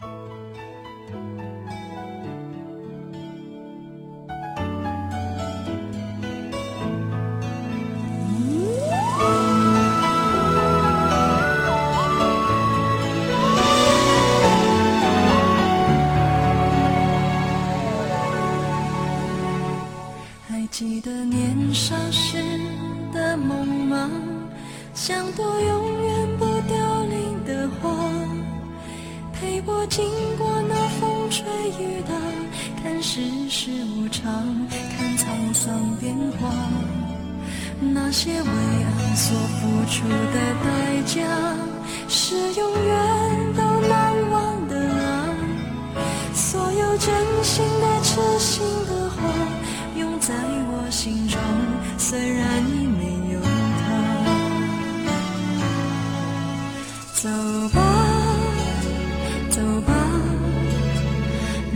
还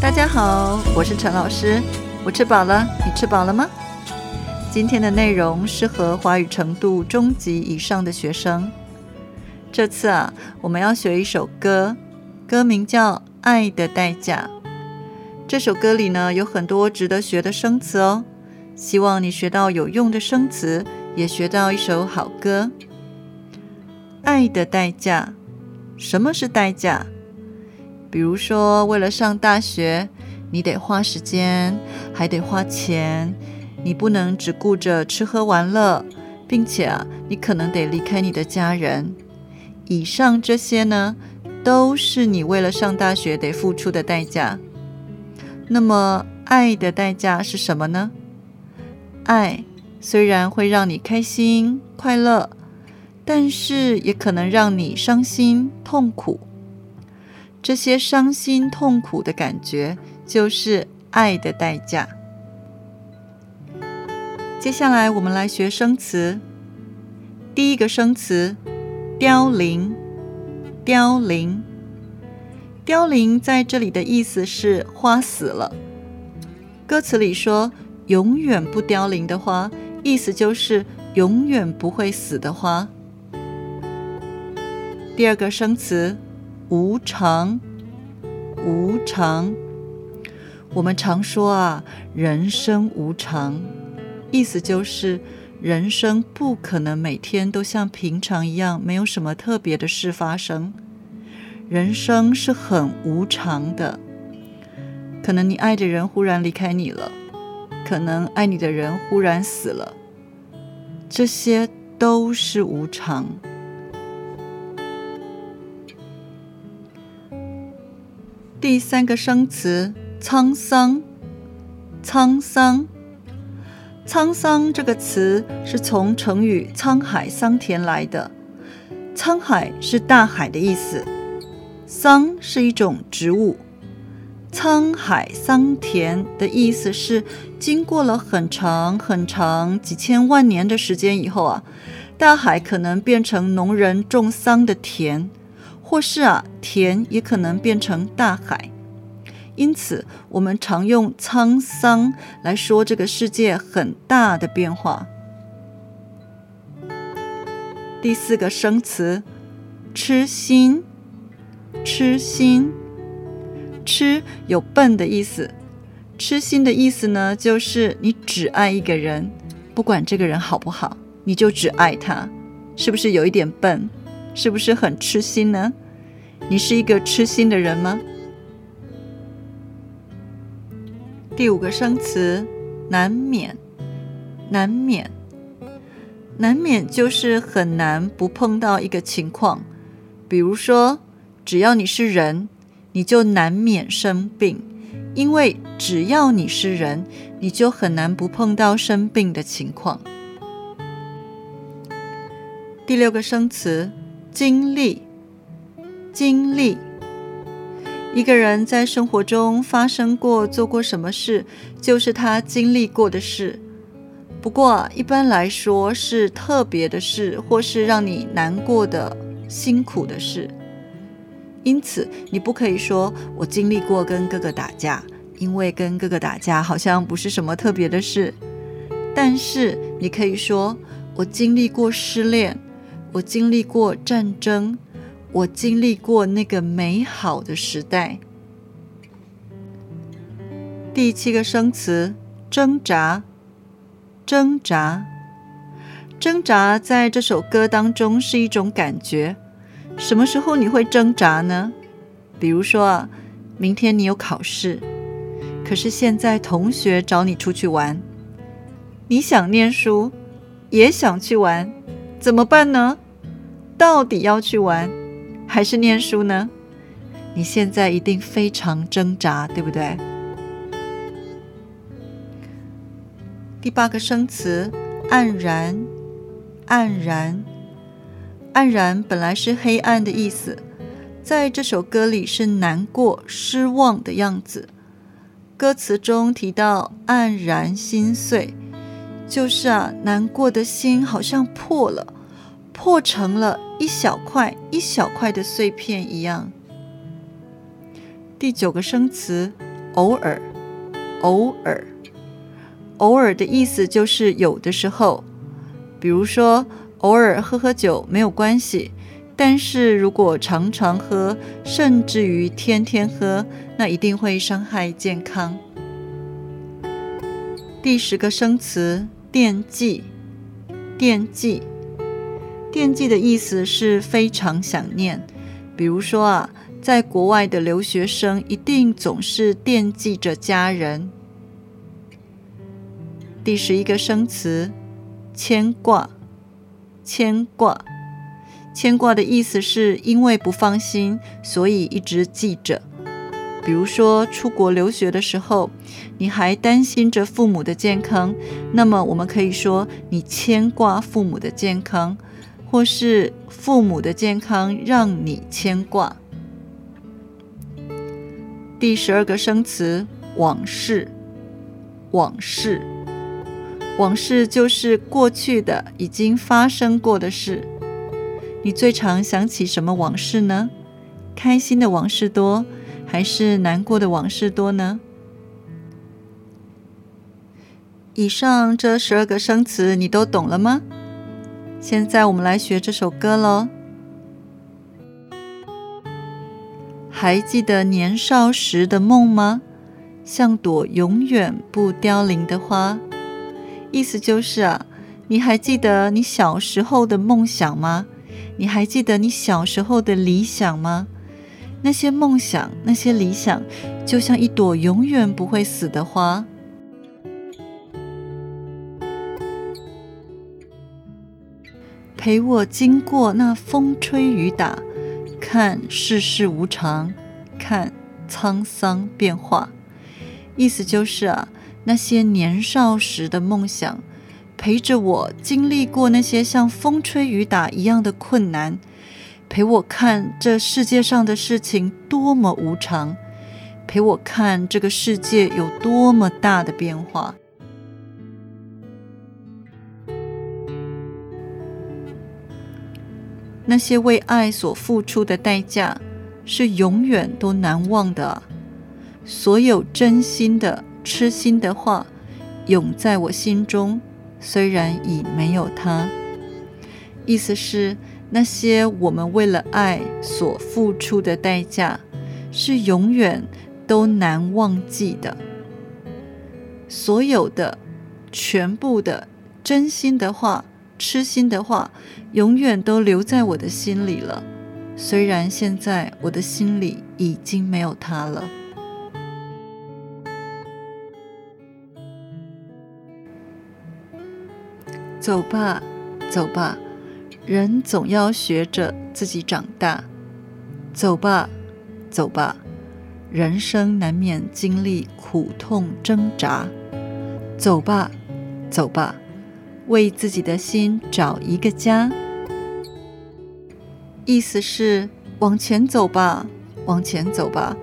大家好，我是陈老师，我吃饱了，你吃饱了吗？今天的内容适合华语程度中级以上的学生。这次啊，我们要学一首歌，歌名叫《爱的代价》。这首歌里呢，有很多值得学的生词哦。希望你学到有用的生词，也学到一首好歌。爱的代价，什么是代价？比如说，为了上大学，你得花时间，还得花钱，你不能只顾着吃喝玩乐，并且啊，你可能得离开你的家人。以上这些呢，都是你为了上大学得付出的代价。那么，爱的代价是什么呢？爱虽然会让你开心快乐，但是也可能让你伤心痛苦。这些伤心痛苦的感觉，就是爱的代价。接下来，我们来学生词。第一个生词“凋零”，凋零，凋零在这里的意思是花死了。歌词里说“永远不凋零的花”，意思就是永远不会死的花。第二个生词。无常，无常。我们常说啊，人生无常，意思就是人生不可能每天都像平常一样，没有什么特别的事发生。人生是很无常的，可能你爱的人忽然离开你了，可能爱你的人忽然死了，这些都是无常。第三个生词沧桑，沧桑，沧桑这个词是从成语“沧海桑田”来的。沧海是大海的意思，桑是一种植物。沧海桑田的意思是，经过了很长很长几千万年的时间以后啊，大海可能变成农人种桑的田。或是啊，田也可能变成大海，因此我们常用沧桑来说这个世界很大的变化。第四个生词，痴心，痴心，痴有笨的意思，痴心的意思呢，就是你只爱一个人，不管这个人好不好，你就只爱他，是不是有一点笨？是不是很痴心呢？你是一个痴心的人吗？第五个生词，难免，难免，难免就是很难不碰到一个情况，比如说，只要你是人，你就难免生病，因为只要你是人，你就很难不碰到生病的情况。第六个生词。经历，经历。一个人在生活中发生过、做过什么事，就是他经历过的事。不过，一般来说是特别的事，或是让你难过的、辛苦的事。因此，你不可以说我经历过跟哥哥打架，因为跟哥哥打架好像不是什么特别的事。但是，你可以说我经历过失恋，我经历过战争。我经历过那个美好的时代。第七个生词：挣扎，挣扎，挣扎，在这首歌当中是一种感觉。什么时候你会挣扎呢？比如说啊，明天你有考试，可是现在同学找你出去玩，你想念书，也想去玩，怎么办呢？到底要去玩？还是念书呢？你现在一定非常挣扎，对不对？第八个生词，黯然，黯然，黯然本来是黑暗的意思，在这首歌里是难过、失望的样子。歌词中提到黯然心碎，就是啊，难过的心好像破了。破成了一小块一小块的碎片一样。第九个生词，偶尔，偶尔，偶尔的意思就是有的时候，比如说偶尔喝喝酒没有关系，但是如果常常喝，甚至于天天喝，那一定会伤害健康。第十个生词，惦记，惦记。惦记的意思是非常想念，比如说啊，在国外的留学生一定总是惦记着家人。第十一个生词，牵挂，牵挂，牵挂的意思是因为不放心，所以一直记着。比如说出国留学的时候，你还担心着父母的健康，那么我们可以说你牵挂父母的健康。或是父母的健康让你牵挂。第十二个生词，往事，往事，往事就是过去的已经发生过的事。你最常想起什么往事呢？开心的往事多，还是难过的往事多呢？以上这十二个生词，你都懂了吗？现在我们来学这首歌喽。还记得年少时的梦吗？像朵永远不凋零的花。意思就是啊，你还记得你小时候的梦想吗？你还记得你小时候的理想吗？那些梦想，那些理想，就像一朵永远不会死的花。陪我经过那风吹雨打，看世事无常，看沧桑变化。意思就是啊，那些年少时的梦想，陪着我经历过那些像风吹雨打一样的困难，陪我看这世界上的事情多么无常，陪我看这个世界有多么大的变化。那些为爱所付出的代价是永远都难忘的。所有真心的、痴心的话，永在我心中，虽然已没有他。意思是，那些我们为了爱所付出的代价，是永远都难忘记的。所有的、全部的真心的话。痴心的话，永远都留在我的心里了。虽然现在我的心里已经没有他了。走吧，走吧，人总要学着自己长大。走吧，走吧，人生难免经历苦痛挣扎。走吧，走吧。为自己的心找一个家，意思是往前走吧，往前走吧。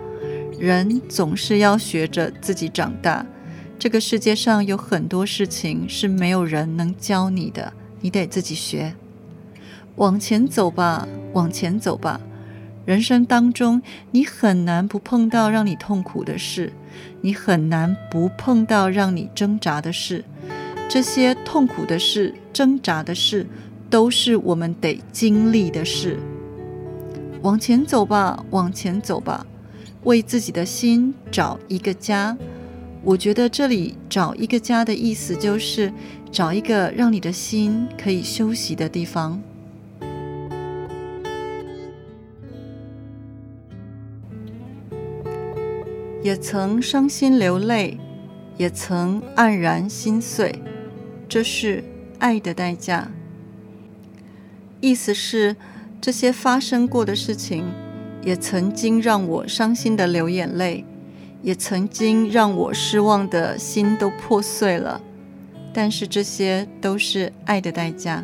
人总是要学着自己长大。这个世界上有很多事情是没有人能教你的，你得自己学。往前走吧，往前走吧。人生当中，你很难不碰到让你痛苦的事，你很难不碰到让你挣扎的事。这些痛苦的事、挣扎的事，都是我们得经历的事。往前走吧，往前走吧。为自己的心找一个家，我觉得这里找一个家的意思就是找一个让你的心可以休息的地方。也曾伤心流泪，也曾黯然心碎，这是爱的代价。意思是这些发生过的事情。也曾经让我伤心的流眼泪，也曾经让我失望的心都破碎了，但是这些都是爱的代价。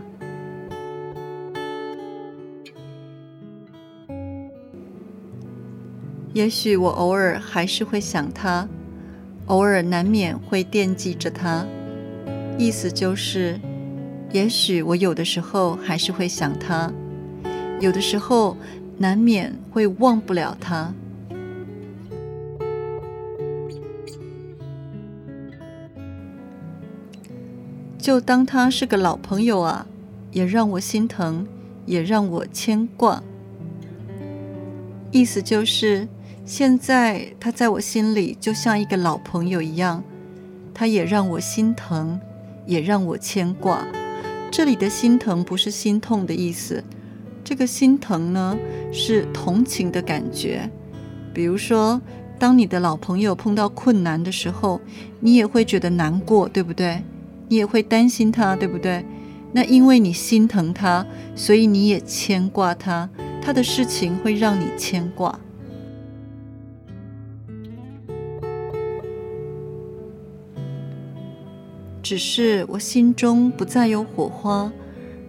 也许我偶尔还是会想他，偶尔难免会惦记着他，意思就是，也许我有的时候还是会想他，有的时候。难免会忘不了他，就当他是个老朋友啊，也让我心疼，也让我牵挂。意思就是，现在他在我心里就像一个老朋友一样，他也让我心疼，也让我牵挂。这里的心疼不是心痛的意思。这个心疼呢，是同情的感觉。比如说，当你的老朋友碰到困难的时候，你也会觉得难过，对不对？你也会担心他，对不对？那因为你心疼他，所以你也牵挂他。他的事情会让你牵挂。只是我心中不再有火花。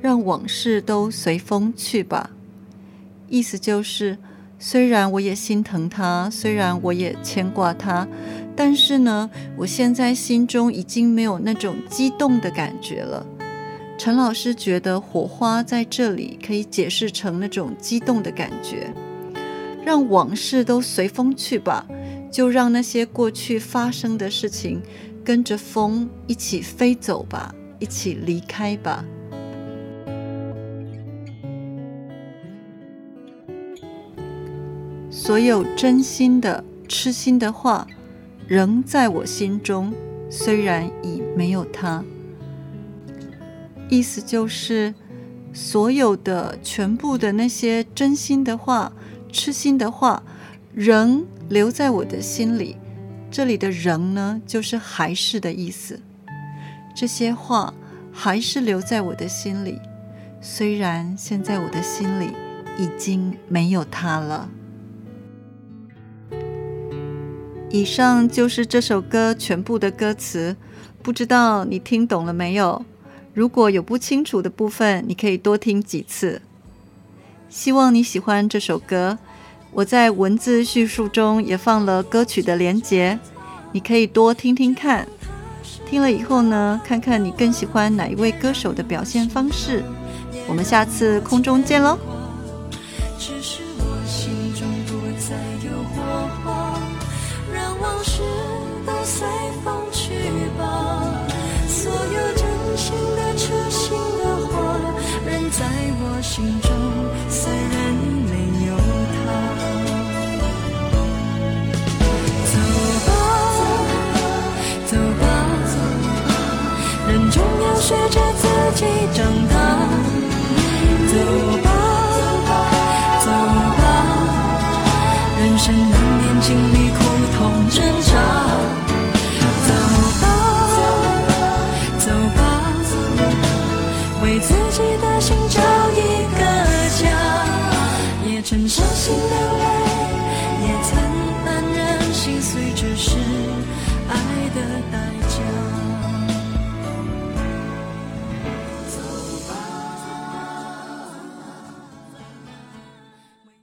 让往事都随风去吧，意思就是，虽然我也心疼他，虽然我也牵挂他，但是呢，我现在心中已经没有那种激动的感觉了。陈老师觉得火花在这里可以解释成那种激动的感觉。让往事都随风去吧，就让那些过去发生的事情跟着风一起飞走吧，一起离开吧。所有真心的、痴心的话，仍在我心中，虽然已没有他。意思就是，所有的、全部的那些真心的话、痴心的话，仍留在我的心里。这里的“仍”呢，就是还是的意思。这些话还是留在我的心里，虽然现在我的心里已经没有他了。以上就是这首歌全部的歌词，不知道你听懂了没有？如果有不清楚的部分，你可以多听几次。希望你喜欢这首歌，我在文字叙述中也放了歌曲的连接，你可以多听听看。听了以后呢，看看你更喜欢哪一位歌手的表现方式。我们下次空中见喽！长大。走吧，走吧，人生难免经历苦痛挣扎。